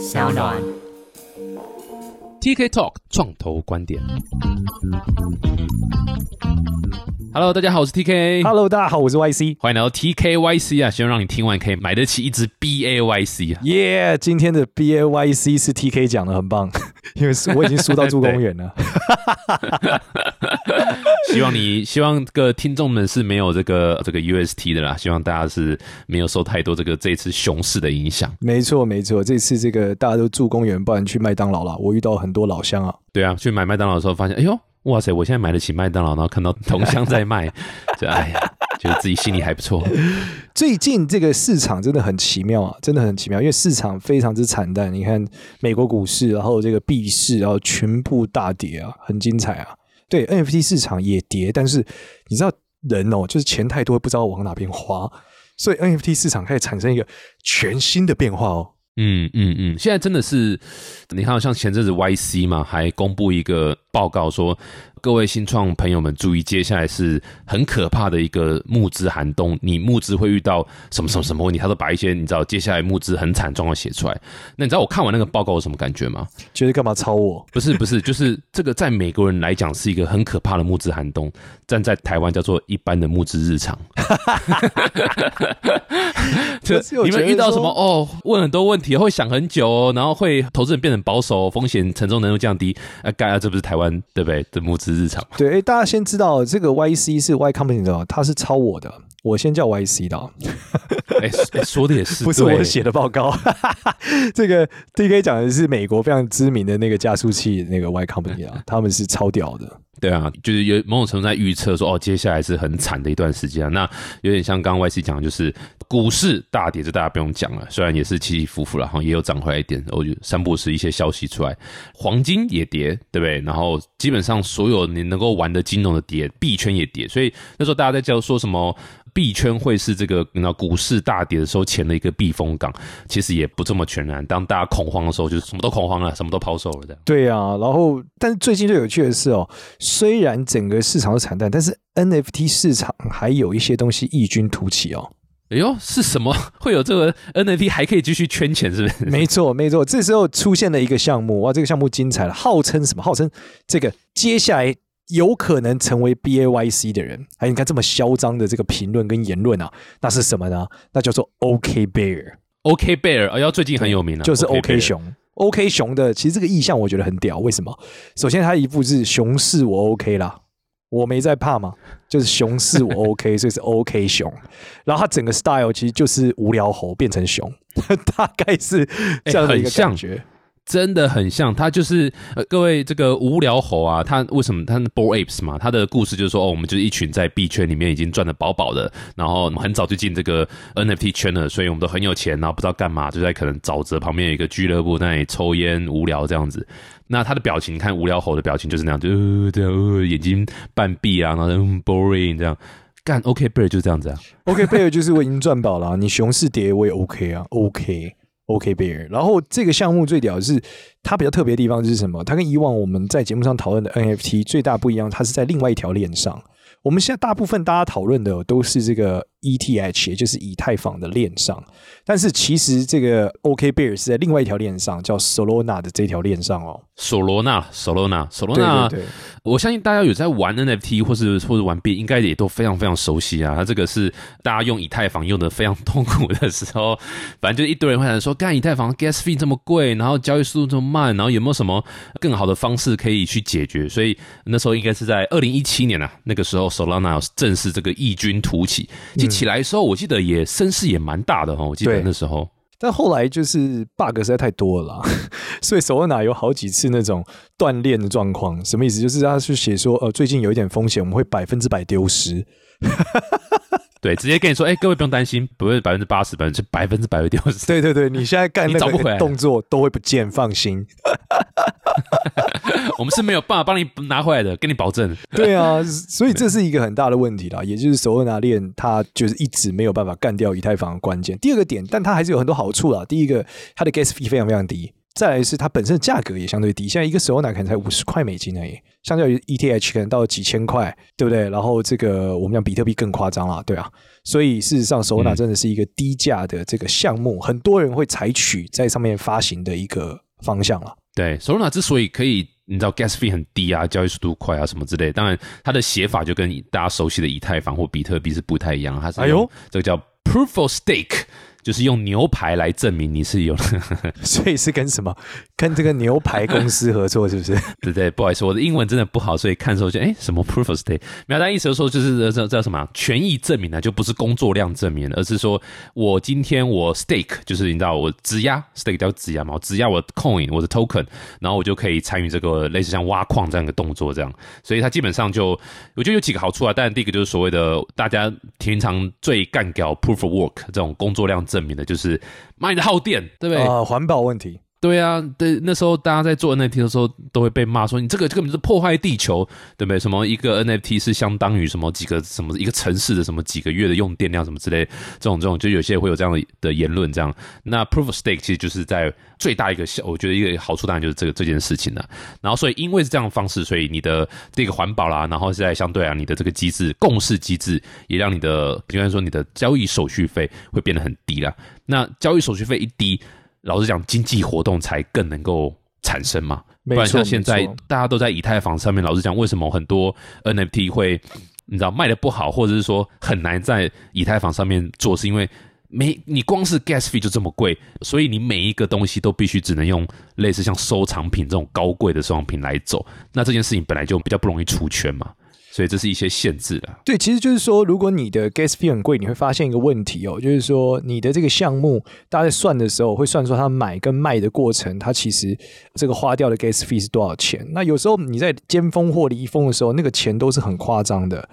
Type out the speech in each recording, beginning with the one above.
小暖。TK Talk 创投观点。Hello，大家好，我是 TK。Hello，大家好，我是 YC。欢迎来到 TKYC 啊！希望让你听完可以买得起一支 BAYC 啊！耶、今天的 BAYC 是 TK 讲的，很棒，因为是我已经输到住 公园了。希望你希望这个听众们是没有这个这个 UST 的啦，希望大家是没有受太多这个这次熊市的影响。没错，没错，这次这个大家都住公园，不然去麦当劳啦。我遇到很多老乡啊，对啊，去买麦当劳的时候发现，哎呦，哇塞，我现在买得起麦当劳，然后看到同乡在卖，就哎呀，觉得自己心里还不错。最近这个市场真的很奇妙啊，真的很奇妙，因为市场非常之惨淡。你看美国股市，然后这个币市，然后全部大跌啊，很精彩啊。对 NFT 市场也跌，但是你知道人哦，就是钱太多，不知道往哪边花，所以 NFT 市场开始产生一个全新的变化哦。嗯嗯嗯，现在真的是，你看，像前阵子 YC 嘛，还公布一个报告说，各位新创朋友们注意，接下来是很可怕的一个募资寒冬，你募资会遇到什么什么什么问题，他都把一些你知道接下来募资很惨状况写出来。那你知道我看完那个报告有什么感觉吗？觉得干嘛抄我？不是不是，就是这个在美国人来讲是一个很可怕的募资寒冬，站在台湾叫做一般的募资日常。这是有你们遇到什么哦？问很多问题，会想很久哦，然后会投资人变得保守，风险承受能力降低。啊，该啊，这不是台湾对不对的募资日常？对，哎，大家先知道这个 YC 是 Y Company 的哦，他是抄我的，我先叫 YC 的哦，哎、哎说的也是，不是我写的报告。这个 DK 讲的是美国非常知名的那个加速器那个 Y Company 啊，他们是超屌的。对啊，就是有某种程度在预测说，哦，接下来是很惨的一段时间、啊。那有点像刚刚 YC 讲的，就是股市大跌，就大家不用讲了，虽然也是起起伏伏了，哈，也有涨回来一点。我就三不时一些消息出来，黄金也跌，对不对？然后基本上所有你能够玩的金融的跌，币圈也跌，所以那时候大家在叫说什么。币圈会是这个，那股市大跌的时候前的一个避风港，其实也不这么全然。当大家恐慌的时候，就是什么都恐慌了，什么都抛售了，这样。对啊，然后但是最近最有趣的是哦，虽然整个市场都惨淡，但是 NFT 市场还有一些东西异军突起哦。哎呦，是什么会有这个 NFT 还可以继续圈钱？是不是？没错，没错，这时候出现了一个项目，哇，这个项目精彩了，号称什么？号称这个接下来有可能成为 BAYC 的人，哎，你看这么嚣张的这个评论跟言论啊，那是什么呢？那叫做 OK Bear，OK Bear，哎呦，最近很有名了，就是 OK Bear 熊。OK 熊的，其实这个意象我觉得很屌，为什么？首先，它一副是熊市，我 OK 啦，我没在怕嘛，就是熊市我 OK，所以是 OK 熊。然后它整个 style 其实就是无聊猴变成熊，大概是这样的一个感觉。真的很像，他就是呃，各位这个无聊猴啊，他为什么他 b o r Apes 嘛？他的故事就是说，哦，我们就是一群在币圈里面已经赚的饱饱的，然后我们很早就进这个 NFT 圈了，所以我们都很有钱，然后不知道干嘛，就在可能沼泽旁边有一个俱乐部那里抽烟无聊这样子。那他的表情，看无聊猴的表情就是那样，就、呃、这样、眼睛半闭啊，然后嗯 boring 这样。干 OK Bear 就是这样子啊，OK Bear 就是我已经赚饱了、你熊市跌我也 OK 啊，OK OK Bear。然后这个项目最屌的是它比较特别的地方是什么？它跟以往我们在节目上讨论的 NFT 最大不一样，它是在另外一条链上。我们现在大部分大家讨论的都是这个 ETH，也就是以太坊的链上，但是其实这个 OK Bear 是在另外一条链上，叫 Solana 的这条链上哦。Solana，Solana，Solana，，我相信大家有在玩 NFT 或是或者玩币，应该也都非常非常熟悉啊。它这个是大家用以太坊用的非常痛苦的时候，反正就一堆人会想说，干以太坊 gas fee 这么贵，然后交易速度这么慢，然后有没有什么更好的方式可以去解决？所以那时候应该是在二零一七年啊，那个时候 Solana 正式这个异军突起。其实起来的时候，我记得也声势也蛮大的哈，我记得那时候。但后来就是 bug 实在太多了啦，所以 Solana 有好几次那种断链的状况。什么意思？就是他去写说，呃，最近有一点风险，我们会百分之百丢失。对，直接跟你说，哎、各位不用担心，不会百分之八十，百分之百分之百会丢失。对对对，你现在干那个动作都会不见，放心。我们是没有办法帮你拿回来的，跟你保证。对啊，所以这是一个很大的问题啦，也就是手握拿链它就是一直没有办法干掉以太坊的关键。第二个点，但它还是有很多好处啦。第一个，它的 gas fee 非常非常低。再来是它本身的价格也相对低，现在一个 Solana 可能才五十块美金而已，相较于 ETH 可能到几千块，对不对？然后这个我们讲比特币更夸张了，对啊，所以事实上 Solana 真的是一个低价的这个项目，很多人会采取在上面发行的一个方向了。对，Solana 之所以可以，你知道 gas fee 很低啊，交易速度快啊，什么之类，当然它的写法就跟大家熟悉的以太坊或比特币是不太一样，它是哎呦，这个叫 proof of stake。就是用牛排来证明你是有，所以是跟什么？跟这个牛排公司合作是不是？对对，不好意思，我的英文真的不好，所以看时候就哎，什么 proof of stake？没有，但意思说就是这叫什么权益证明呢？就不是工作量证明，而是说我今天我 stake，就是你知道我质押 stake 叫质押嘛，我质押我的 coin，我的 token，然后我就可以参与这个类似像挖矿这样的动作，这样，所以它基本上就我觉得有几个好处啊。但第一个就是所谓的大家平常最干掉 proof of work 这种工作量证明的，就是卖的耗电，对不对？啊，环保问题。对啊，对，那时候大家在做 NFT 的时候，都会被骂说你这个根本是破坏地球，对不对？什么一个 NFT 是相当于什么几个什么一个城市的什么几个月的用电量什么之类，这种这种就有些会有这样的的言论。这样，那 Proof of Stake 其实就是在最大一个效，我觉得一个好处当然就是这个这件事情了。然后，所以因为是这样的方式，所以你的这个环保啦，然后现在相对啊，你的这个机制共识机制也让你的，比方说你的交易手续费会变得很低了。那交易手续费一低。老实讲，经济活动才更能够产生嘛。不然像现在大家都在以太坊上面，老实讲，为什么很多 NFT 会你知道卖的不好，或者是说很难在以太坊上面做，是因为没你光是 gas fee 就这么贵，所以你每一个东西都必须只能用类似像收藏品这种高贵的收藏品来走。那这件事情本来就比较不容易出圈嘛。所以这是一些限制的。对，其实就是说，如果你的 gas fee 很贵，你会发现一个问题哦，就是说你的这个项目，大家在算的时候会算出它买跟卖的过程，它其实这个花掉的 gas fee 是多少钱。那有时候你在尖峰或离峰的时候，那个钱都是很夸张的。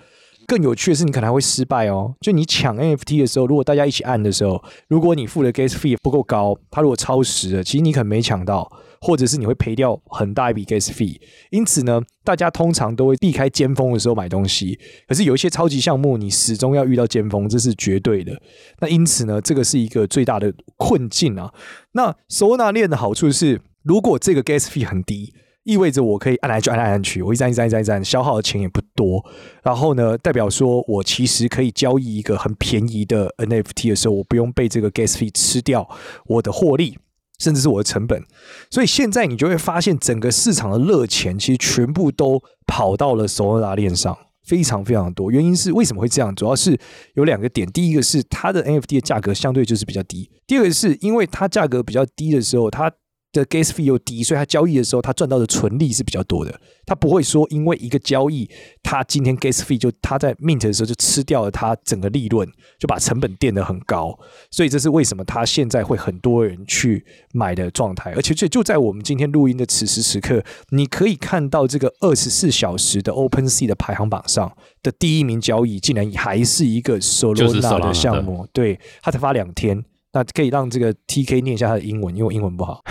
更有趣的是，你可能还会失败哦。就你抢 NFT 的时候，如果大家一起按的时候，如果你付的 gas fee 不够高，它如果超时了，其实你可能没抢到。或者是你会赔掉很大一笔 gas fee，因此呢，大家通常都会避开尖峰的时候买东西。可是有一些超级项目，你始终要遇到尖峰，这是绝对的。那因此呢，这个是一个最大的困境啊。那 Solana 链的好处是，如果这个 gas fee 很低，意味着我可以按来就按来按去，我一站一站一站一站，消耗的钱也不多。然后呢，代表说我其实可以交易一个很便宜的 NFT 的时候，我不用被这个 gas fee 吃掉我的获利。甚至是我的成本，所以现在你就会发现，整个市场的热钱其实全部都跑到了 Solana 链上，非常非常多。原因是为什么会这样？主要是有两个点，第一个是它的 NFT 的价格相对就是比较低，第二个是因为它价格比较低的时候，它。的 gas fee 又低，所以他交易的时候，他赚到的纯利是比较多的。他不会说因为一个交易，他今天 gas fee 就他在 mint 的时候就吃掉了他整个利润，就把成本垫得很高。所以这是为什么他现在会很多人去买的状态。而且这就在我们今天录音的此时此刻，你可以看到这个二十四小时的 Open Sea 的排行榜上的第一名交易，竟然还是一个 Solana 的项目。对他才发两天。那可以让这个 T K 念一下他的英文，因为我英文不好。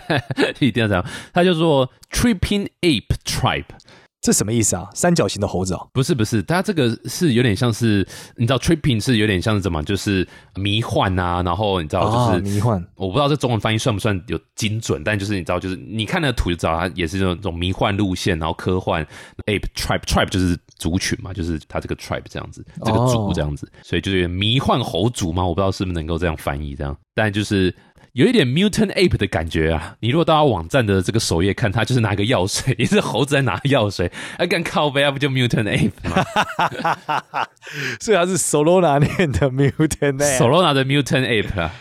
一定要这样，他叫做 Tripping Ape Tribe，这什么意思啊？三角形的猴子哦？不是不是，他这个是有点像是，你知道 Tripping 是有点像是怎么，就是迷幻啊，然后你知道就是迷幻，我不知道这中文翻译算不算有精准，但就是你知道，就是你看那个图就知道，它也是这种这种迷幻路线，然后科幻 Ape Tribe Tribe 就是。族群嘛，就是他这个 tribe 这样子，这个族这样子，所以就是迷幻猴族嘛，我不知道是不是能够这样翻译这样，但就是有一点 mutant ape 的感觉啊。你如果到他网站的这个首页看，他就是拿个药水，也是猴子在拿药水，啊，敢靠背啊，不就 mutant ape 吗？所以他是 Solana 念的 mutant ape，Solana 的 mutant ape 啊。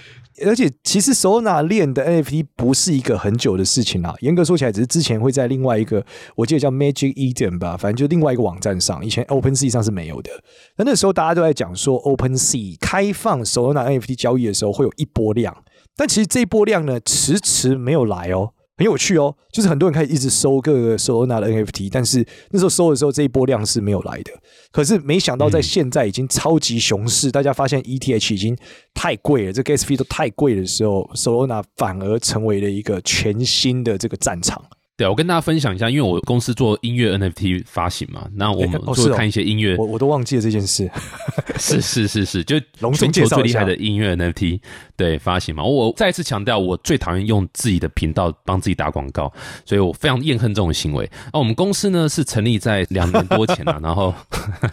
而且，其实 Solana 链的 NFT 不是一个很久的事情啊。严格说起来，只是之前会在另外一个，我记得叫 Magic Eden 吧，反正就另外一个网站上，以前 Open Sea 上是没有的。那那时候大家都在讲说，Open Sea 开放 Sona NFT 交易的时候会有一波量，但其实这一波量呢，迟迟没有来哦。很有趣哦，就是很多人开始一直收各个 Solana 的 NFT，但是那时候收的时候这一波量是没有来的。可是没想到在现在已经超级熊市，大家发现 ETH 已经太贵了，这 Gas Fee 都太贵的时候，Solana 反而成为了一个全新的这个战场。对，我跟大家分享一下，因为我公司做音乐 NFT 发行嘛，那我们哦就看一些音乐，我我都忘记了这件事。是是是是，就全球最厉害的音乐 NFT 对发行嘛。我再一次强调，我最讨厌用自己的频道帮自己打广告，所以我非常厌恨这种行为。那我们公司呢是成立在两年多前啊，然后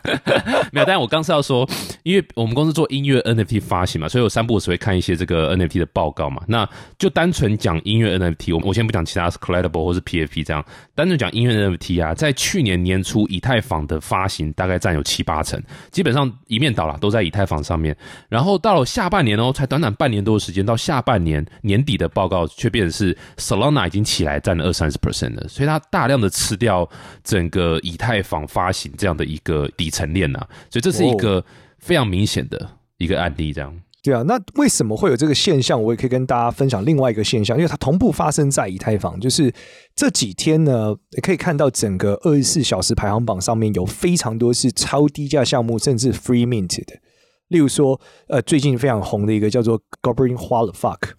没有，但我刚是要说，因为我们公司做音乐 NFT 发行嘛，所以我三不五时会看一些这个 NFT 的报告嘛。那就单纯讲音乐 NFT，我我先不讲其他 Collectible 或是 PFP 这样，单纯讲音乐 NFT 啊，在去年年初以太坊的发行大概占有七八成，基本上一面倒啦，都在以太坊上面。然后到了下半年哦，才短短半年多的时间，到下半年年底的报告却变成是 Solana 已经起来占了二三十 percent 了，所以它大量的吃掉整个以太坊发行这样的一个底层链呐、所以这是一个非常明显的一个案例，这样。对啊，那为什么会有这个现象？我也可以跟大家分享另外一个现象，因为它同步发生在以太坊，就是这几天呢，你可以看到整个二十四小时排行榜上面有非常多是超低价项目，甚至 free mint 的。例如说，呃，最近非常红的一个叫做 Goblin Wallet Fuck，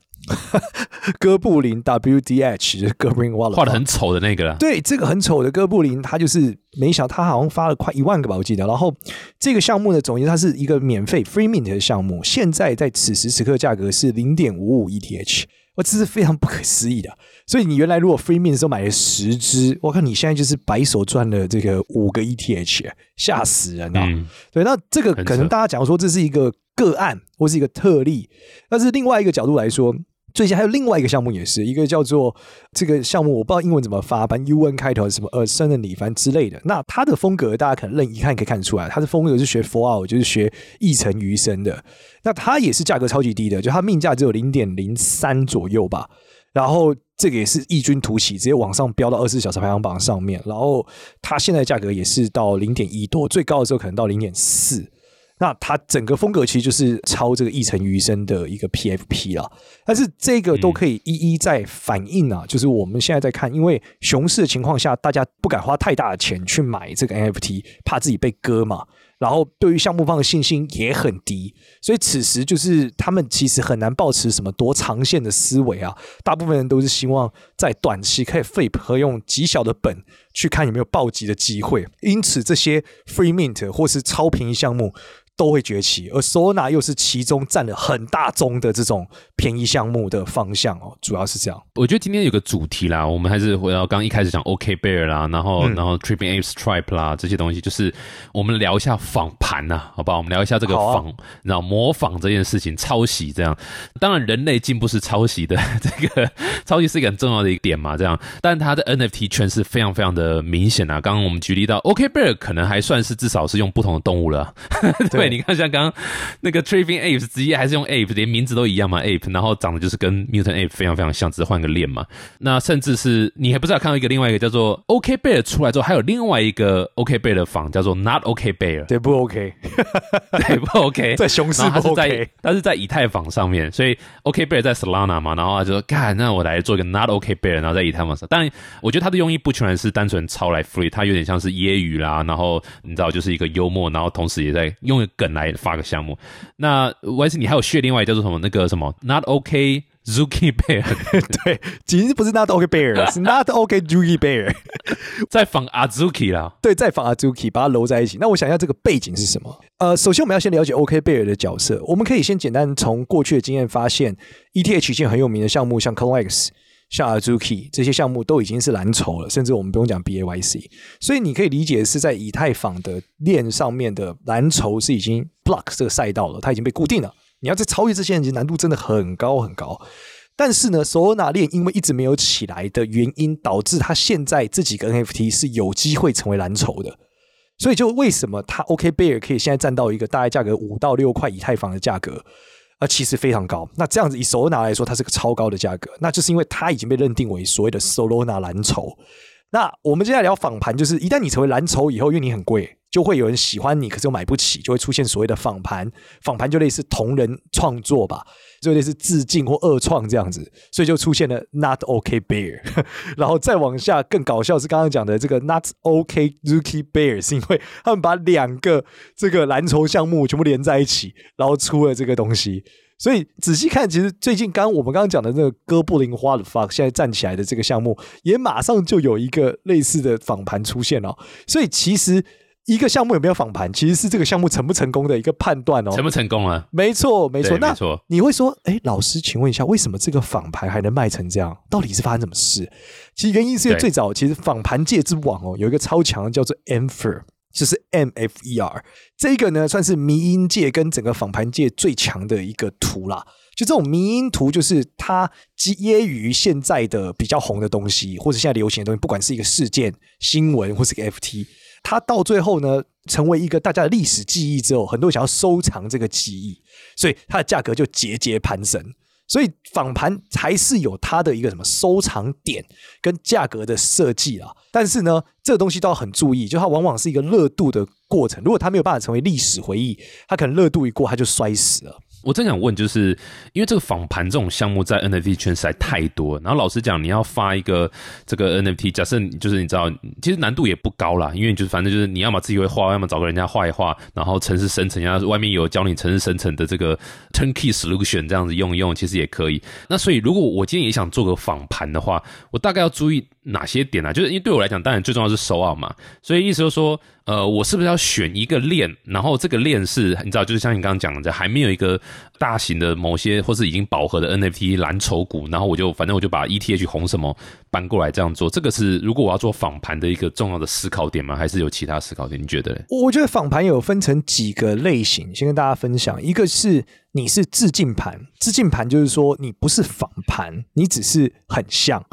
哥布林 WDH，就是 Goblin What 画的很丑的那个啦，对，这个很丑的哥布林，他就是没想到他好像发了快一万个吧，我记得。然后这个项目呢，总结它是一个免费 free mint 的项目，现在在此时此刻价格是零点五五 ETH，哇，这是非常不可思议的。所以你原来如果 free mint 的时候买了十只，我看你现在就是白手赚了这个五个 ETH，吓死人啊！嗯，对，那这个可能大家讲说这是一个个案或是一个特例，但是另外一个角度来说，最近还有另外一个项目也是一个叫做这个项目，我不知道英文怎么发，反正 U N 开头什么呃圣人里凡之类的。那它的风格大家可能认一看可以看得出来，它的风格是学 Fallout，就是学一城余生的。那它也是价格超级低的，就它命价只有零点零三左右吧。然后这个也是异军突起，直接往上飙到二十四小时排行榜上面。然后它现在价格也是到零点一多，最高的时候可能到零点四。那它整个风格其实就是抄这个一城余生的一个 PFP 啦，但是这个都可以一一在反映啊，就是我们现在在看，因为熊市的情况下，大家不敢花太大的钱去买这个 NFT，怕自己被割嘛。然后对于项目方的信心也很低，所以此时就是他们其实很难保持什么多长线的思维啊。大部分人都是希望在短期可以 flip 和用极小的本去看有没有暴击的机会，因此这些 free mint 或是超便宜项目都会崛起，而 Solana 又是其中占了很大宗的这种便宜项目的方向哦，主要是这样。我觉得今天有个主题啦，我们还是回到刚刚一开始讲 OK Bear 啦，然后、嗯然后 Tripping Ape Stripe 啦这些东西，就是我们聊一下仿盘呐，好不好？我们聊一下这个仿啊仿，然后模仿这件事情，抄袭这样。当然，人类进步是抄袭的，这个 抄袭是一个很重要的一个点嘛，这样。但它的 NFT 圈是非常非常的明显啊。刚刚我们举例到 OK Bear 可能还算是至少是用不同的动物了，对，你看像刚刚那个 Tripping Apes 直接还是用 Ape，连名字都一样嘛，Ape，然后长得就是跟 Mutant Ape 非常非常像，只是换个脸嘛。那甚至是你还不知道看到一个另外一个叫做 OK Bear 出来之后，还有另外一个 OK Bear 的仿叫做 Not OK Bear，对，不 OK，对不 OK？在熊市不是在 OK。它是在以太坊上面，所以 OK Bear 在 Solana 嘛，然后他就说干，那我来做一个 Not OK Bear，然后在以太坊上。当然，我觉得他的用意不全然是单纯抄来 free，它有点像是揶揄啦，然后你知道就是一个幽默，然后同时也在用梗来发个项目。那 Y C 你还有学另外叫做什么那个什么 Not OK Zuki Bear，对，其实不是 Not OK Bear，是 Not OK Zuki Bear。在仿 Azuki 啦。对，再仿 Azuki 把它揉在一起。那我想一下这个背景是什么？呃，首先我们要先了解 OK 贝尔的角色。我们可以先简单从过去的经验发现，ETH 一件很有名的项目，像 Colex、像 Azuki 这些项目都已经是蓝筹了，甚至我们不用讲 BAYC。所以你可以理解是在以太坊的链上面的蓝筹是已经 block 这个赛道了，它已经被固定了。你要再超越这些人，其实难度真的很高很高。但是呢，Solana 链因为一直没有起来的原因，导致它现在这几个 NFT 是有机会成为蓝筹的。所以就为什么它 OK Bear 可以现在占到一个大概价格五到六块以太坊的价格，呃，其实非常高。那这样子以 Solana 来说，它是个超高的价格，那就是因为它已经被认定为所谓的 Solana 蓝筹。那我们接下来聊仿盘，就是一旦你成为蓝筹以后，因为你很贵，就会有人喜欢你，可是又买不起，就会出现所谓的仿盘。仿盘就类似同人创作吧，就类似致敬或二创这样子，所以就出现了 Not OK Bear，然后再往下更搞笑是刚刚讲的这个 Not OK Zuki Bear，是因为他们把两个这个蓝筹项目全部连在一起，然后出了这个东西。所以仔细看，其实最近刚我们刚刚讲的那个哥布林花的 fuck 现在站起来的这个项目，也马上就有一个类似的访盘出现了。所以其实一个项目有没有访盘，其实是这个项目成不成功的一个判断哦。成不成功啊？没错，没错。那你会说，哎，老师，请问一下，为什么这个访盘还能卖成这样？到底是发生什么事？其实原因是因为最早其实访盘界之王哦，有一个超强叫做 Ampher。就是 M F E R 这个呢，算是迷音界跟整个访盘界最强的一个图啦。就这种迷音图，就是它基于现在的比较红的东西，或者现在流行的东西，不管是一个事件、新闻或是个 FT，它到最后呢，成为一个大家的历史记忆之后，很多人想要收藏这个记忆，所以它的价格就节节攀升。所以访盘还是有它的一个什么收藏点跟价格的设计啊，但是呢，这个东西都要很注意，就它往往是一个热度的过程。如果它没有办法成为历史回忆，它可能热度一过，它就摔死了。我正想问，就是因为这个访盘这种项目在 NFT 圈实在太多，然后老实讲，你要发一个这个 NFT，假设就是你知道，其实难度也不高啦，因为就是反正就是你要么自己会画，要么找个人家画一画，然后城市生成，然后外面有教你城市生成的这个 turnkey solution 这样子用一用，其实也可以。那所以如果我今天也想做个访盘的话，我大概要注意哪些点呢、啊？就是因为对我来讲，当然最重要是手奥嘛，所以意思就是说。呃，我是不是要选一个链？然后这个链是，你知道，就是像你刚刚讲的，还没有一个大型的某些或是已经饱和的 NFT 蓝筹股，然后我就反正我就把 ETH 红什么搬过来这样做。这个是如果我要做访盘的一个重要的思考点吗？还是有其他思考点？你觉得？我觉得访盘有分成几个类型，先跟大家分享。一个是你是致敬盘，致敬盘就是说你不是访盘，你只是很像。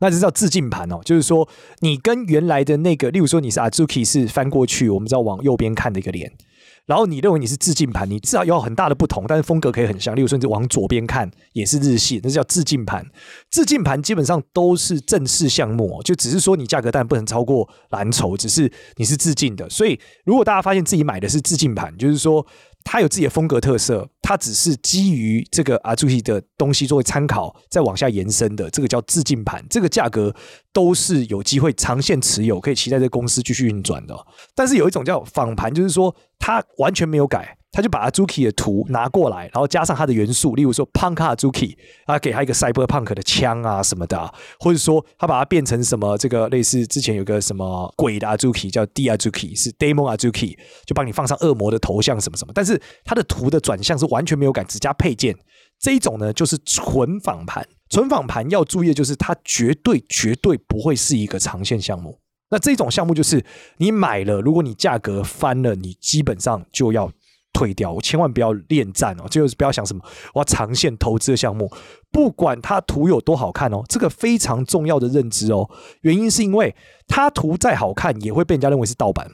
那这叫致敬盘哦，就是说你跟原来的那个，例如说你是 Azuki 是翻过去，我们知道往右边看的一个脸，然后你认为你是致敬盘，你至少有很大的不同，但是风格可以很像。例如说你往左边看也是日系，那叫致敬盘。致敬盘基本上都是正式项目、哦，就只是说你价格当然不能超过蓝筹，只是你是致敬的。所以如果大家发现自己买的是致敬盘，就是说。它有自己的风格特色，它只是基于这个阿朱西的东西作为参考，再往下延伸的，这个叫致敬盘，这个价格都是有机会长线持有，可以期待这公司继续运转的。但是有一种叫仿盘，就是说它完全没有改，他就把阿朱 k 的图拿过来，然后加上它的元素，例如说 Punk Azuki 啊，给他一个 Cyberpunk 的枪啊什么的、啊，或者说他把它变成什么这个类似之前有个什么鬼的阿朱 k 叫 D 阿朱 k 是 Demon 阿朱 k 就帮你放上恶魔的头像什么什么，但是它的图的转向是完全没有改，只加配件。这一种呢，就是纯仿盘。纯仿盘要注意的就是，它绝对绝对不会是一个长线项目。那这种项目就是你买了，如果你价格翻了，你基本上就要退掉。我千万不要恋战哦，就是不要想什么我要长线投资的项目，不管它图有多好看哦，这个非常重要的认知哦。原因是因为它图再好看，也会被人家认为是盗版。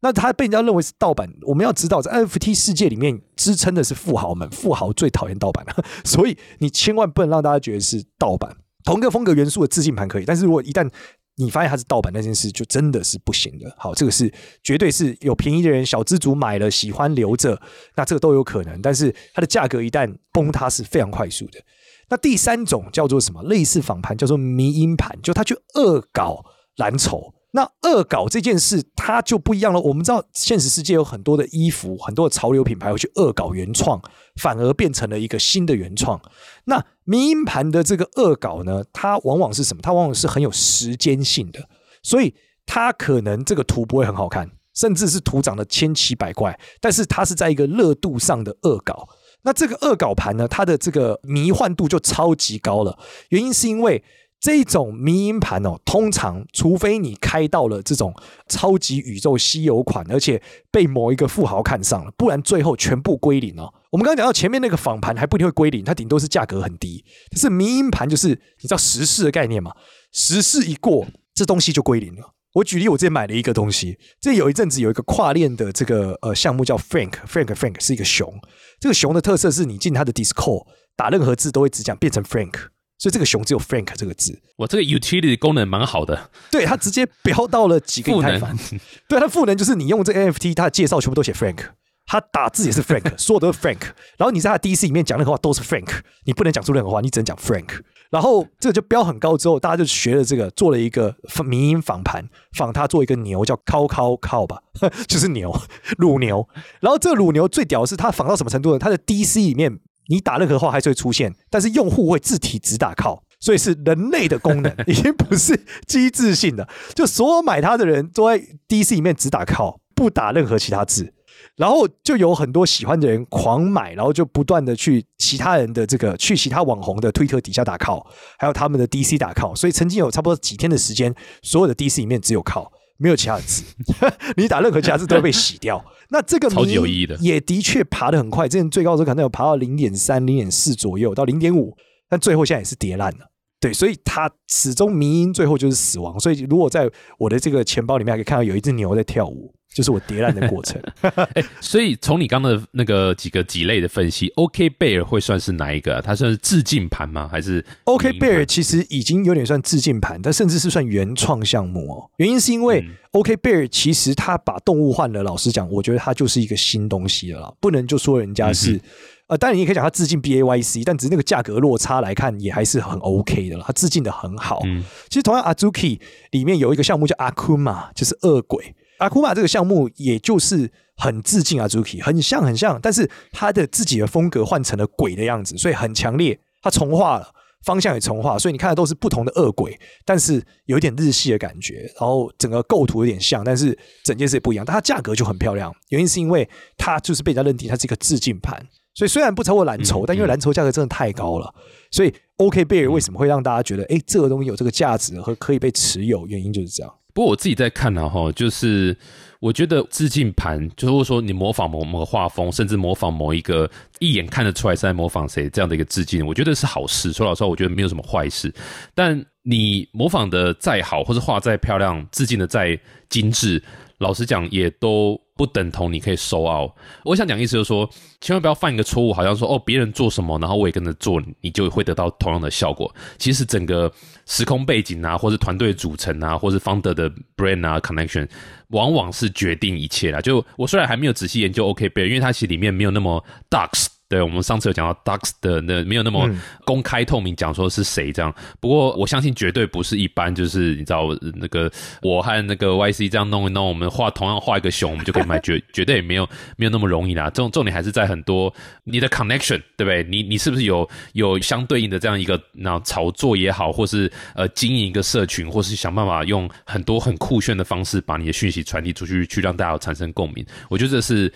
那它被人家认为是盗版，我们要知道，在 NFT 世界里面支撑的是富豪们，富豪最讨厌盗版了，所以你千万不能让大家觉得是盗版。同一个风格元素的致敬盘可以，但是如果一旦你发现它是盗版那件事，就真的是不行的。好，这个是绝对是有便宜的人小资族买了喜欢留着，那这个都有可能。但是它的价格一旦崩塌是非常快速的。那第三种叫做什么？类似仿盘，叫做迷音盘，就它去恶搞蓝筹。那恶搞这件事，它就不一样了。我们知道，现实世界有很多的衣服，很多的潮流品牌会去恶搞原创，反而变成了一个新的原创。那迷音盘的这个恶搞呢，它往往是什么？它往往是很有时间性的，所以它可能这个图不会很好看，甚至是图长得千奇百怪，但是它是在一个热度上的恶搞。那这个恶搞盘呢，它的这个迷幻度就超级高了。原因是因为这种迷音盘哦，通常除非你开到了这种超级宇宙稀有款，而且被某一个富豪看上了，不然最后全部归零哦。我们刚刚讲到前面那个仿盘还不一定会归零，它顶多是价格很低。但是迷音盘就是你知道时势的概念嘛，时势一过，这东西就归零了。我举例，我之前买了一个东西，这有一阵子有一个跨链的这个呃项目叫 Frank，Frank Frank 是一个熊，这个熊的特色是你进它的 Discord 打任何字都会只讲变成 Frank。所以这个熊只有 Frank 这个字，我，这个 utility 功能蛮好的，对它直接标到了几个以太坊。对它赋能就是你用这 NFT，它的介绍全部都写 Frank，它打字也是 Frank，所有都是 Frank。然后你在它 DC 里面讲任何话都是 Frank，你不能讲出任何话，你只能讲 Frank。然后这个就标很高之后，大家就学了这个，做了一个民音仿盘，仿它做一个牛叫靠靠靠吧，就是牛乳牛。然后这个乳牛最屌的是它仿到什么程度呢？它的 DC 里面。你打任何话还是会出现，但是用户会自体只打靠，所以是人类的功能，已经不是机制性的。就所有买它的人都在 DC 里面只打靠，不打任何其他字。然后就有很多喜欢的人狂买，然后就不断的去其他人的这个去其他网红的推特底下打靠，还有他们的 DC 打靠。所以曾经有差不多几天的时间，所有的 DC 里面只有靠，没有其他的字。你打任何其他字都会被洗掉。那这个超级有意义的，也的确爬得很快。之前最高时候可能有爬到零点三、零点四左右，到零点五，但最后现在也是跌烂了。对，所以它始终迷因最后就是死亡。所以如果在我的这个钱包里面，可以看到有一只牛在跳舞。就是我叠烂的过程，哎，所以从你刚的那个几个几类的分析，OK 贝尔会算是哪一个？它算是致敬盘吗？还是 OK 贝尔其实已经有点算致敬盘，但甚至是算原创项目哦。原因是因为 OK 贝尔其实他把动物换了，老实讲，我觉得它就是一个新东西了啦，不能就说人家是呃，当然你也可以讲他致敬 BAYC，但只是那个价格落差来看，也还是很 OK 的了。他致敬的很好。其实同样 Azuki 里面有一个项目叫 Akuma，就是恶鬼。阿库玛这个项目，也就是很致敬阿朱 k 很像很像，但是他的自己的风格换成了鬼的样子，所以很强烈。他重画了，方向也重画，所以你看的都是不同的恶鬼，但是有一点日系的感觉，然后整个构图有点像，但是整件事也不一样。但它价格就很漂亮，原因是因为它就是被人家认定它是一个致敬盘，所以虽然不超过蓝筹，但因为蓝筹价格真的太高了，所以 OK 贝尔为什么会让大家觉得，哎，这个东西有这个价值和可以被持有，原因就是这样。不过我自己在看呢，哈，就是我觉得致敬盘，就是说你模仿某某个画风，甚至模仿某一个一眼看得出来是在模仿谁这样的一个致敬，我觉得是好事。说老实话，我觉得没有什么坏事。但你模仿的再好，或者画再漂亮，致敬的再精致，老实讲，也都。不等同你可以收奥。我想讲意思就是说，千万不要犯一个错误，好像说哦，别人做什么，然后我也跟着做，你就会得到同样的效果。其实整个时空背景啊，或是团队组成啊，或是 founder 的 brand 啊 connection，往往是决定一切啦。就我虽然还没有仔细研究 OK 贝，因为它其实里面没有那么 ducks。对，我们上次有讲到 Ducks 的那没有那么公开透明讲说是谁这样，不过我相信绝对不是一般，就是你知道那个我和那个 YC 这样弄一弄，我们画同样画一个熊，我们就可以买，绝 绝对也没有没有那么容易啦。重重点还是在很多你的 connection，对不对？你你是不是有有相对应的这样一个那炒作也好，或是呃经营一个社群，或是想办法用很多很酷炫的方式把你的讯息传递出去，去让大家产生共鸣。我觉得这是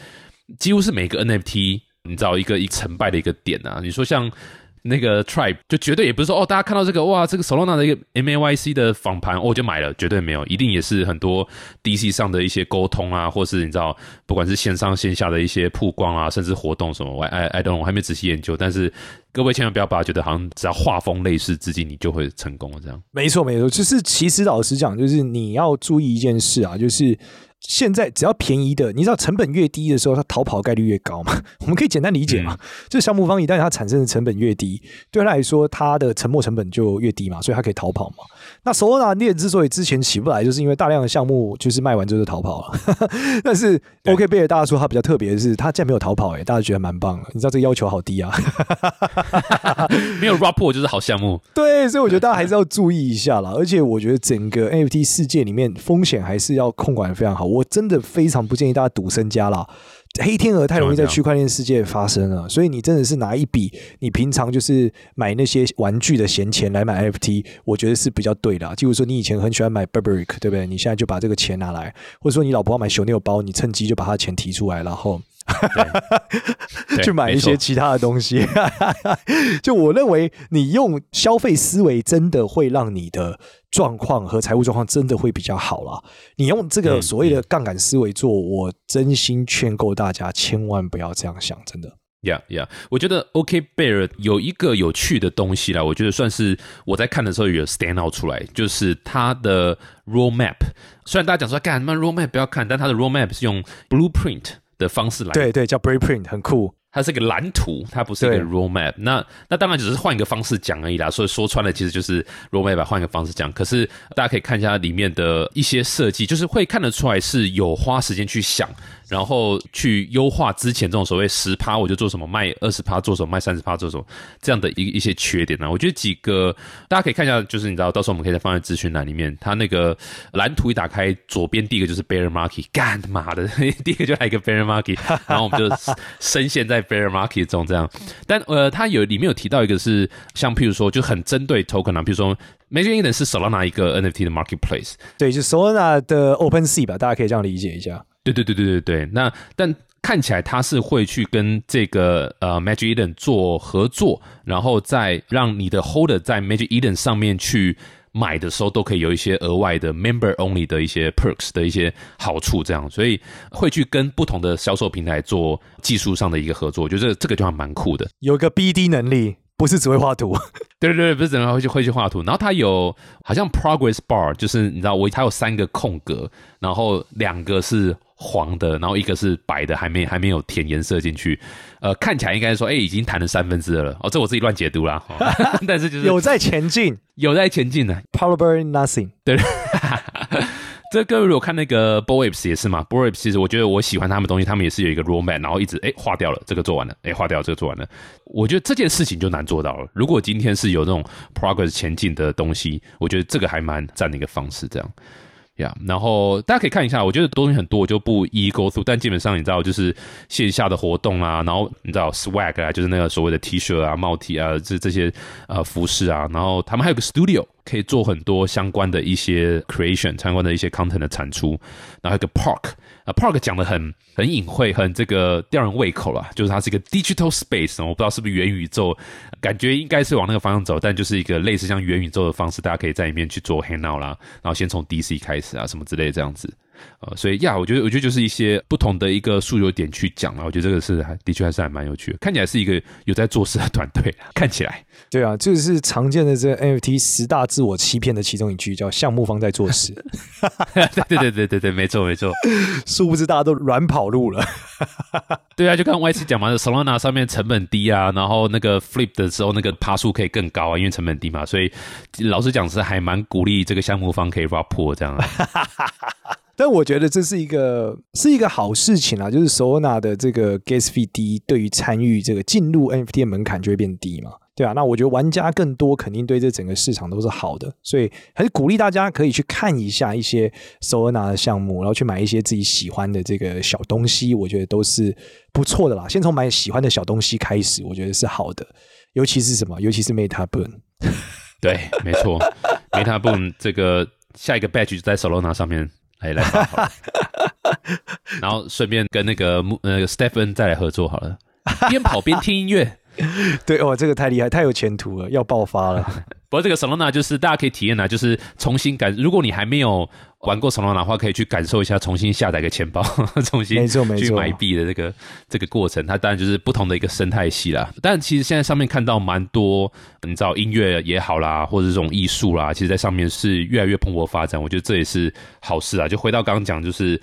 几乎是每个 NFT。你知道一个一成败的一个点啊？你说像那个 Tribe，就绝对也不是说哦，大家看到这个哇，这个 Solana 的一个 MAYC 的访盘，我就买了，绝对没有，一定也是很多 DC 上的一些沟通啊，或是你知道，不管是线上线下的一些曝光啊，甚至活动什么，我 I I don't，我还没仔细研究，但是各位千万不要把觉得好像只要画风类似，资金你就会成功了这样。没错，没错，就是其实老实讲，就是你要注意一件事啊，就是。现在只要便宜的，你知道成本越低的时候，它逃跑概率越高嘛？我们可以简单理解嘛？这项目方一旦它产生的成本越低，对他来说，它的沉没成本就越低嘛，所以它可以逃跑嘛。那 Solana 链之所以之前起不来，就是因为大量的项目就是卖完之后就逃跑了。但是 OK 贝尔大家说它比较特别的是，它竟然没有逃跑，哎，大家觉得蛮棒的。你知道这个要求好低啊？没有 rapport 就是好项目。对，所以我觉得大家还是要注意一下啦。而且我觉得整个 NFT 世界里面风险还是要控管的非常好。我真的非常不建议大家赌身家啦。黑天鹅太容易在区块链世界发生了，所以你真的是拿一笔你平常就是买那些玩具的闲钱来买 NFT，我觉得是比较对的。就如说你以前很喜欢买 Burberry，对不对？你现在就把这个钱拿来，或者说你老婆要买 Chanel 包，你趁机就把他的钱提出来，然后。去买一些其他的东西，就我认为，你用消费思维真的会让你的状况和财务状况真的会比较好了。你用这个所谓的杠杆思维做，我真心劝告大家，千万不要这样想，真的。呀呀，我觉得 OK Bear 有一个有趣的东西啦，我觉得算是我在看的时候有 stand out 出来，就是它的 roadmap。虽然大家讲说干什么 roadmap 不要看，但它的 roadmap 是用 blueprint。的方式来，对对，叫 Blueprint，很酷。它是个蓝图，它不是一个 roadmap。那那当然只是换一个方式讲而已啦。所以说穿了，其实就是 roadmap 换一个方式讲。可是大家可以看一下里面的一些设计，就是会看得出来是有花时间去想。然后去优化之前这种所谓十趴我就做什么卖二十趴做什么卖三十趴做什么这样的一一些缺点呢？我觉得几个大家可以看一下，就是你知道，到时候我们可以再放在资讯栏里面。它那个蓝图一打开，左边第一个就是 bear market，干他妈的，第一个就来一个 bear market，然后我们就深陷在 bear market 中这样。但呃，它有里面有提到一个是像譬如说就很针对 token 啊，譬如说 Magic Eden 是 Solana 一个 NFT 的 marketplace，对，就 Solana 的 Open Sea 吧，大家可以这样理解一下。对对对对对对。那但看起来他是会去跟这个呃 Magic Eden 做合作，然后再让你的 holder 在 Magic Eden 上面去。买的时候都可以有一些额外的 member only 的一些 perks 的一些好处，这样，所以会去跟不同的销售平台做技术上的一个合作，我觉得这个就还蛮酷的。有一个 BD 能力，不是只会画图，对对对，不是只能会去会去画图，然后它有好像 progress bar，就是你知道我它有三个空格，然后两个是。黄的，然后一个是白的，还没还没有填颜色进去，呃，看起来应该说，哎，已经弹了三分之二了。哦，这我自己乱解读啦，但是就是有在前进，有在前进的，probably nothing。对，这各位如果看那个 Boys 也是嘛，Boys 其实我觉得我喜欢他们东西，他们也是有一个 roadmap，然后一直哎划掉了，这个做完了，哎划掉这个做完了。我觉得这件事情就难做到了。如果今天是有这种 progress 前进的东西，我觉得这个还蛮赞的一个方式，这样呀。然后大家可以看一下，我觉得东西很多，我就不一一 go through。但基本上你知道，就是线下的活动啊，然后你知道 swag 啊，就是那个所谓的 T 恤啊、帽 T 啊，这这些呃服饰啊，然后他们还有个 studio。可以做很多相关的一些 creation，相关的一些 content 的产出，然后一个 park 啊，park 讲的很很隐晦，很这个吊人胃口啦，就是它是一个 digital space，我不知道是不是元宇宙，感觉应该是往那个方向走，但就是一个类似像元宇宙的方式，大家可以在里面去做 hang out 啦，然后先从 DC 开始啊，什么之类这样子。呃，所以呀，我觉得，我觉得就是一些不同的一个诉求点去讲了。我觉得这个是还的确还是还蛮有趣的，看起来是一个有在做事的团队。看起来，对啊，这是常见的这 NFT 十大自我欺骗的其中一句，叫项目方在做事。对对对对对，没错没错。殊不知大家都软跑路了。对啊，就刚 Y C 讲嘛，Solana 上面成本低啊，然后那个 Flip 的时候那个爬数可以更高啊，因为成本低嘛，所以老实讲是还蛮鼓励这个项目方可以 rap 破这样。但我觉得这是一个是一个好事情啊，就是 Solana 的这个 gas fee 低，对于参与这个进入 NFT 的门槛就会变低嘛，对啊，那我觉得玩家更多，肯定对这整个市场都是好的，所以还是鼓励大家可以去看一下一些 Solana 的项目，然后去买一些自己喜欢的这个小东西，我觉得都是不错的啦。先从买喜欢的小东西开始，我觉得是好的，尤其是什么？尤其是 Meta Boon。对，没错，Meta Boon 这个下一个 badge 就在 Solana 上面。来来，然后顺便跟那个呃 Stephen 再来合作好了，边跑边听音乐。对哦，这个太厉害，太有前途了，要爆发了。不过这个 Solana 就是大家可以体验啊，就是重新感。如果你还没有玩过 Solana 的话，可以去感受一下重新下载个钱包，重新去买币的这个这个过程。它当然就是不同的一个生态系啦。但其实现在上面看到蛮多，你知道音乐也好啦，或者这种艺术啦，其实在上面是越来越蓬勃发展。我觉得这也是好事啊。就回到刚刚讲，就是。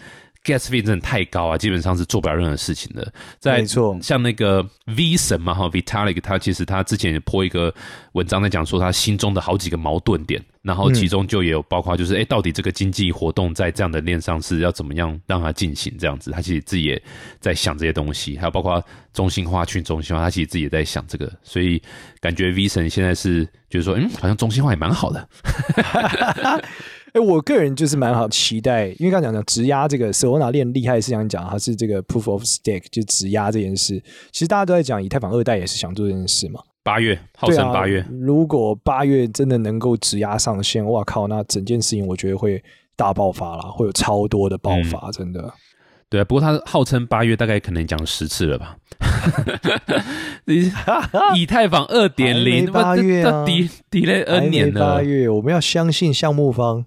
Gas fee 真的太高啊，基本上是做不了任何事情的。没错，像那个 V 神嘛，哈，Vitalik，他其实他之前也播一个文章在讲说他心中的好几个矛盾点，然后其中就也有包括就是，哎，到底这个经济活动在这样的链上是要怎么样让它进行这样子？他其实自己也在想这些东西，还有包括中心化、去中心化，他其实自己也在想这个，所以感觉 V 神现在是就是说，嗯，好像中心化也蛮好的。哎，我个人就是蛮好期待，因为刚讲讲直压这个 Solana 链厉害是想讲它是这个 Proof of Stake 就直压这件事，其实大家都在讲以太坊二代也是想做这件事嘛。八月，号称八月，如果八月真的能够直压上线，哇靠，那整件事情我觉得会大爆发了，会有超多的爆发，真的。对啊，不过他号称八月，大概可能讲十次了吧。以太坊二点零八月啊，抵抵了 N 年了。八月，我们要相信项目方，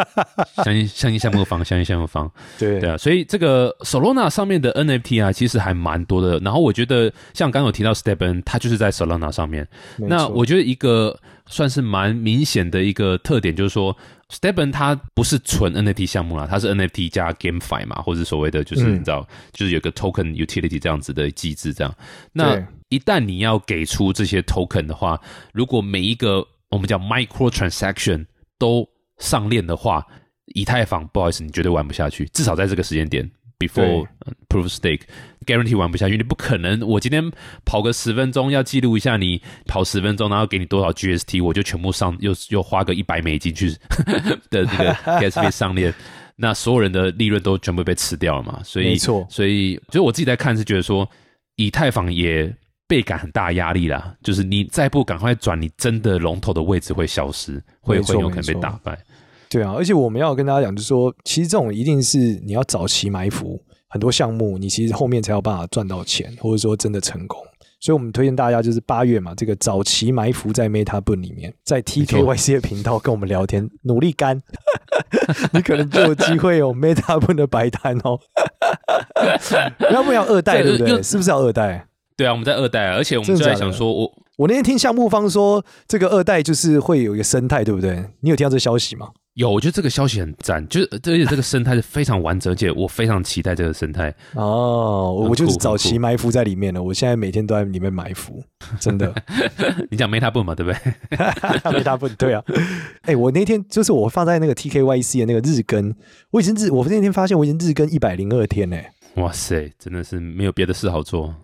相信相信项目方，相信项目方。对对啊，所以这个 Solana 上面的 NFT 啊，其实还蛮多的。然后我觉得，像刚刚有提到 Stephen，他就是在 Solana 上面。那我觉得一个算是蛮明显的一个特点，就是说。Stephen 它不是纯 NFT 项目啦，它是 NFT 加 GameFi 嘛，或者所谓的就是你知道，就是有个 Token Utility 这样子的机制这样。那一旦你要给出这些 Token 的话，如果每一个我们叫 Micro Transaction 都上链的话，以太坊不好意思，你绝对玩不下去，至少在这个时间点。Before proof stake guarantee 玩不下去，你不可能。我今天跑个十分钟，要记录一下你跑十分钟，然后给你多少 GST，我就全部上，又又花个一百美金去 的这个 gas fee 上链，那所有人的利润都全部被吃掉了嘛？所以，没错。所以，所以我自己在看是觉得说，以太坊也倍感很大压力啦，就是你再不赶快转，你真的龙头的位置会消失，会会有可能被打败。对啊，而且我们要跟大家讲，就是说，其实这种一定是你要早期埋伏很多项目，你其实后面才有办法赚到钱，或者说真的成功。所以我们推荐大家就是八月嘛，这个早期埋伏在 Meta b o n 里面，在 TKYC 的频道跟我们聊天，努力干，你可能就有机会有 Meta b o n 的白单哦。要不要二代，对不对？是不是要二代？对啊，我们在二代啊，而且我们在想说，我我那天听项目方说，这个二代就是会有一个生态，对不对？你有听到这消息吗？有，我觉得这个消息很赞，就是而且这个生态是非常完整，而且我非常期待这个生态。哦，我就是早期埋伏在里面了，我现在每天都在里面埋伏，真的。你讲 Meta 不嘛，对不对？没大不对啊。哎、我那天就是我放在那个 TKYC 的那个日更，我已经日，我那天发现我已经日更一百零二天嘞、哇塞，真的是没有别的事好做。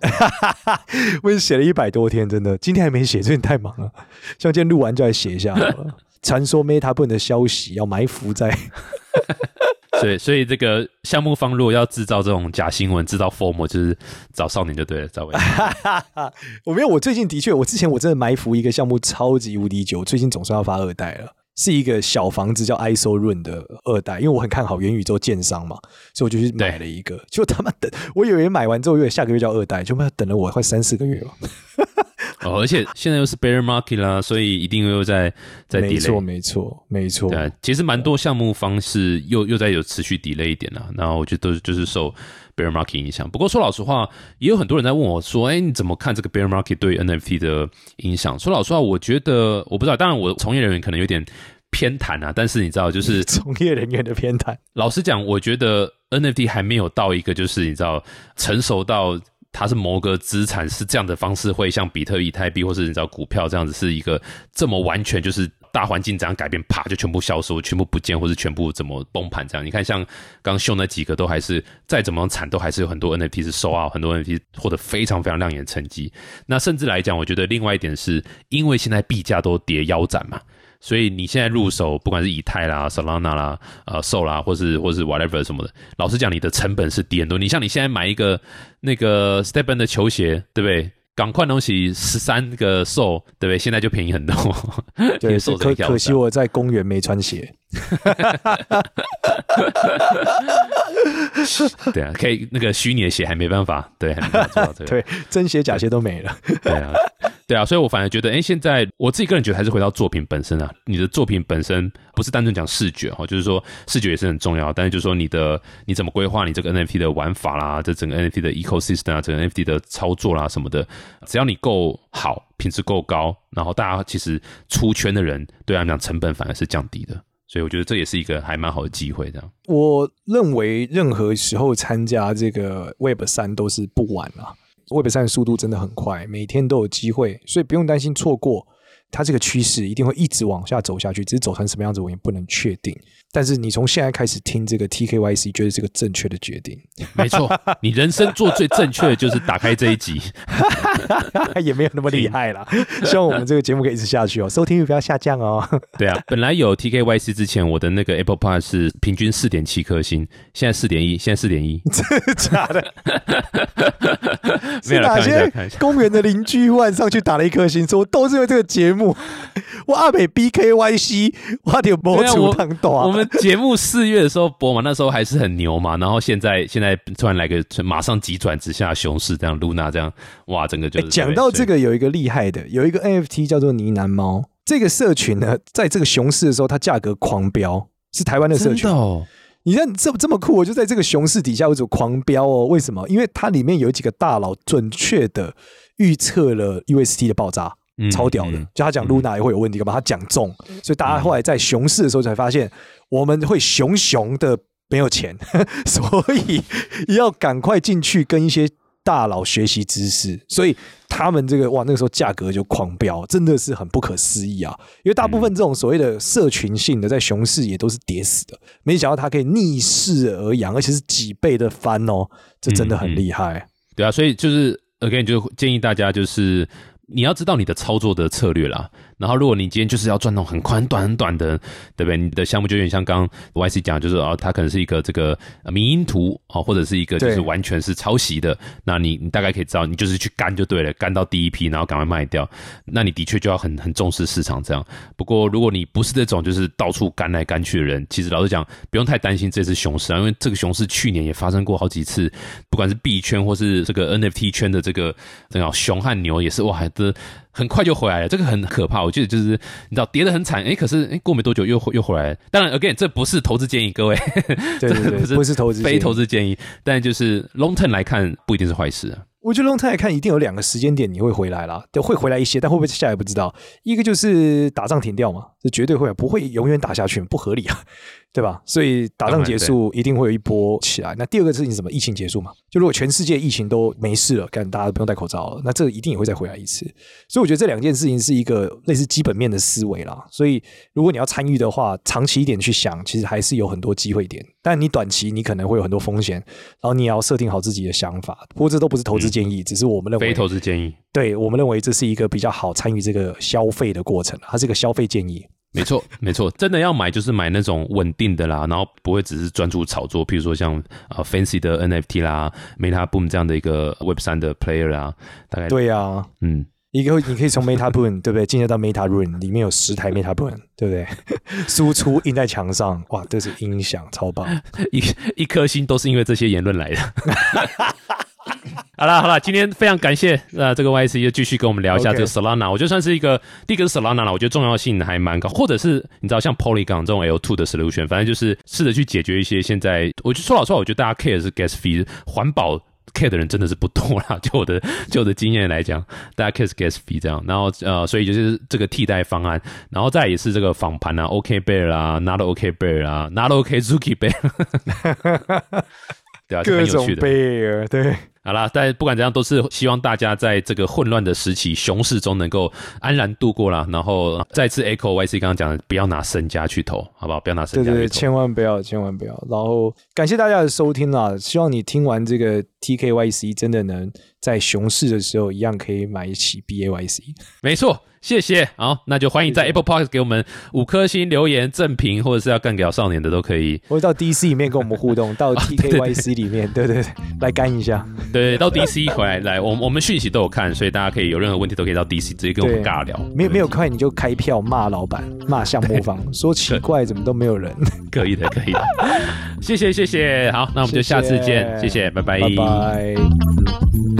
我已经写了一百多天，真的，今天还没写，最近太忙了。像今天录完就来写一下好了。传说 Meta 不的消息要埋伏在，所以，所以这个项目方如果要制造这种假新闻、制造 form，就是找少年就对了，找我。我没有，我最近的确，我之前我真的埋伏一个项目超级无敌久，最近总算要发二代了。是一个小房子叫 ISO Run 的二代，因为我很看好元宇宙建商嘛，所以我就去买了一个。就他妈等，我以为买完之后，以为下个月就要二代，就他妈等了我快三四个月了。哦，而且现在又是 bear market 啦，所以一定又在在没错，delay。没错，没错。对啊，其实蛮多项目方式又又在有持续 delay 一点啦，然后我觉得都是就是受 bear market 影响。不过说老实话，也有很多人在问我说：“哎，你怎么看这个 bear market 对 NFT 的影响？”说老实话，我觉得我不知道，当然我从业人员可能有点偏袒啊，但是你知道，就是 从业人员的偏袒，老实讲，我觉得 NFT 还没有到一个就是你知道成熟到它是某个资产是这样的方式，会像比特币、以太币或是你知道股票这样子，是一个这么完全就是大环境怎样改变，啪就全部消失、全部不见，或是全部怎么崩盘这样。你看，像刚秀那几个都还是再怎么惨，都还是有很多 NFT 是收啊很多 NFT 获得非常非常亮眼的成绩。那甚至来讲，我觉得另外一点是因为现在币价都跌腰斩嘛。所以你现在入手，不管是以太啦、Solana 啦、呃 Sol 啦，或是或是 whatever 什么的，老实讲，你的成本是低很多。你像你现在买一个那个 Stepen 的球鞋，对不对？港快东西十三个 Sol，对不对？现在就便宜很多。对，受可可惜我在公园没穿鞋。对啊，可以那个虚拟的鞋还没办法，对，还没办法做到这个。对，真鞋假鞋都没了。对啊，对啊，所以我反而觉得，哎，现在我自己个人觉得还是回到作品本身啊。你的作品本身不是单纯讲视觉哈，就是说视觉也是很重要，但是就是说你的你怎么规划你这个 NFT 的玩法啦，这整个 NFT 的 ecosystem 啊，整个 NFT 的操作啦什么的，只要你够好，品质够高，然后大家其实出圈的人对他们讲成本反而是降低的。所以我觉得这也是一个还蛮好的机会，这样。我认为任何时候参加这个 Web 三都是不晚啊。Web 三的速度真的很快，每天都有机会，所以不用担心错过。它这个趋势一定会一直往下走下去，只是走成什么样子我也不能确定。但是你从现在开始听这个 TKYC，觉得是个正确的决定，没错，你人生做最正确的就是打开这一集。也没有那么厉害啦。希望我们这个节目可以一直下去哦，收听率不要下降哦。对啊，本来有 TKYC 之前，我的那个 Apple Park 是平均四点七颗星，现在四点一，现在四点一，真的假的？没有哪些公园的邻居忽然上去打了一颗星，说都是因为这个节目，我阿美 BKYC，我得播出对啊我汤短。我们节目四月的时候播嘛，那时候还是很牛嘛，然后现在现在突然来个马上急转直下熊市，这样 Luna 这样，哇，整个就是欸讲到这，个，有一个厉害的，有一个 NFT 叫做呢喃猫。这个社群呢，在这个熊市的时候，它价格狂飙，是台湾的社群。你看这这么酷，我就在这个熊市底下为什么狂飙哦？为什么？因为它里面有几个大佬准确的预测了 UST 的爆炸。嗯超屌的，嗯就他讲 Luna 也会有问题，干嘛？他讲中，所以大家后来在熊市的时候才发现，我们会熊熊的没有钱，所以要赶快进去跟一些大佬学习知识，所以他们这个哇，那个时候价格就狂飙，真的是很不可思议啊！因为大部分这种所谓的社群性的，在熊市也都是跌死的，没想到它可以逆势而扬，而且是几倍的翻哦，这真的很厉害。对啊，所以就是 again 就建议大家就是。你要知道你的操作的策略啦，然后如果你今天就是要赚那种很宽很短很短的，对不对？你的项目就有点像刚刚 YC 讲，就是哦，它可能是一个这个迷因图哦，或者是一个就是完全是抄袭的，那你你大概可以知道，你就是去干就对了，干到第一批，然后赶快卖掉。那你的确就要很很重视市场这样。不过如果你不是这种就是到处干来干去的人，其实老实讲，不用太担心这次熊市啊，因为这个熊市去年也发生过好几次，不管是币圈或是这个 NFT 圈的这个这个熊和牛也是哇，这很快就回来了，这个很可怕。我记得就是你知道跌得很惨，哎，可是哎过没多久又又回来了。当然，again 这不是投资建议，各位，对对对，不是不是投资，非投。资建议，但就是 long term 来看不一定是坏事啊。我觉得 long term 来看，一定有两个时间点你会回来啦，对，会回来一些，但会不会下来不知道。一个就是打仗停掉嘛，这绝对会，不会永远打下去，不合理啊，对吧？所以打仗结束一定会有一波起来。那第二个事情是什么？疫情结束嘛？就如果全世界疫情都没事了，干大家都不用戴口罩了，那这一定也会再回来一次。所以我觉得这两件事情是一个类似基本面的思维啦。所以如果你要参与的话，长期一点去想，其实还是有很多机会点。但你短期你可能会有很多风险，然后你也要设定好自己的想法。不过这都不是投资建议，只是我们认为非投资建议，对我们认为这是一个比较好参与这个消费的过程，它是一个消费建议。没错，没错，真的要买就是买那种稳定的啦，然后不会只是专注炒作，譬如说像啊 fancy 的 NFT 啦，Meta Boom 这样的一个 Web 三的 player 啦，大概对呀、啊，嗯，一个你可以从 Meta Boon 对不对，进入到 Meta Room，里面有十台 Meta Boon，对不对？输出印在墙上，哇，这是音响超棒。一一颗星都是因为这些言论来的。好啦好啦，今天非常感谢呃这个 YC 就继续跟我们聊一下这个 Solana，我觉得算是一个第一个是 Solana 了，我觉得重要性还蛮高，或者是你知道像 Polygon 这种 L two 的 solution，反正就是试着去解决一些现在，我就说老实话，我觉得大家 care 的是 gas fee 环保。care 的人真的是不多啦，就我的就我的经验来讲，大家 care 是 gas fee 这样，然后呃，所以就是这个替代方案，然后再也是这个访盘啊，OK Bear 啊，Not OK Bear 啊，Not OK Zuki Bear，对啊，就各种很有趣的。bear，对，好啦，但不管怎样，都是希望大家在这个混乱的时期、熊市中能够安然度过啦。然后再次 echo YC 刚刚讲的，不要拿身家去投，好不好？不要拿身对对对，家去投。千万不要，千万不要。然后感谢大家的收听啦，希望你听完这个 TKYC，真的能在熊市的时候一样可以买起 BAYC。没错，谢谢。好，那就欢迎在 Apple Podcast 给我们五颗星留言、正评，或者是要干掉少年的都可以。或者到 DC 里面跟我们互动，到 TKYC 里面，对对对，来干一下。对，到 DC 回来来，我我们讯息都有看，所以大家可以有任何问题都可以到 DC 直接跟我们对尬聊。没有没有快你就开票骂老板，骂项目方，说奇怪怎么都没有人。可以的，可以的。谢谢谢谢，好，那我们就下次见，谢谢，拜拜拜。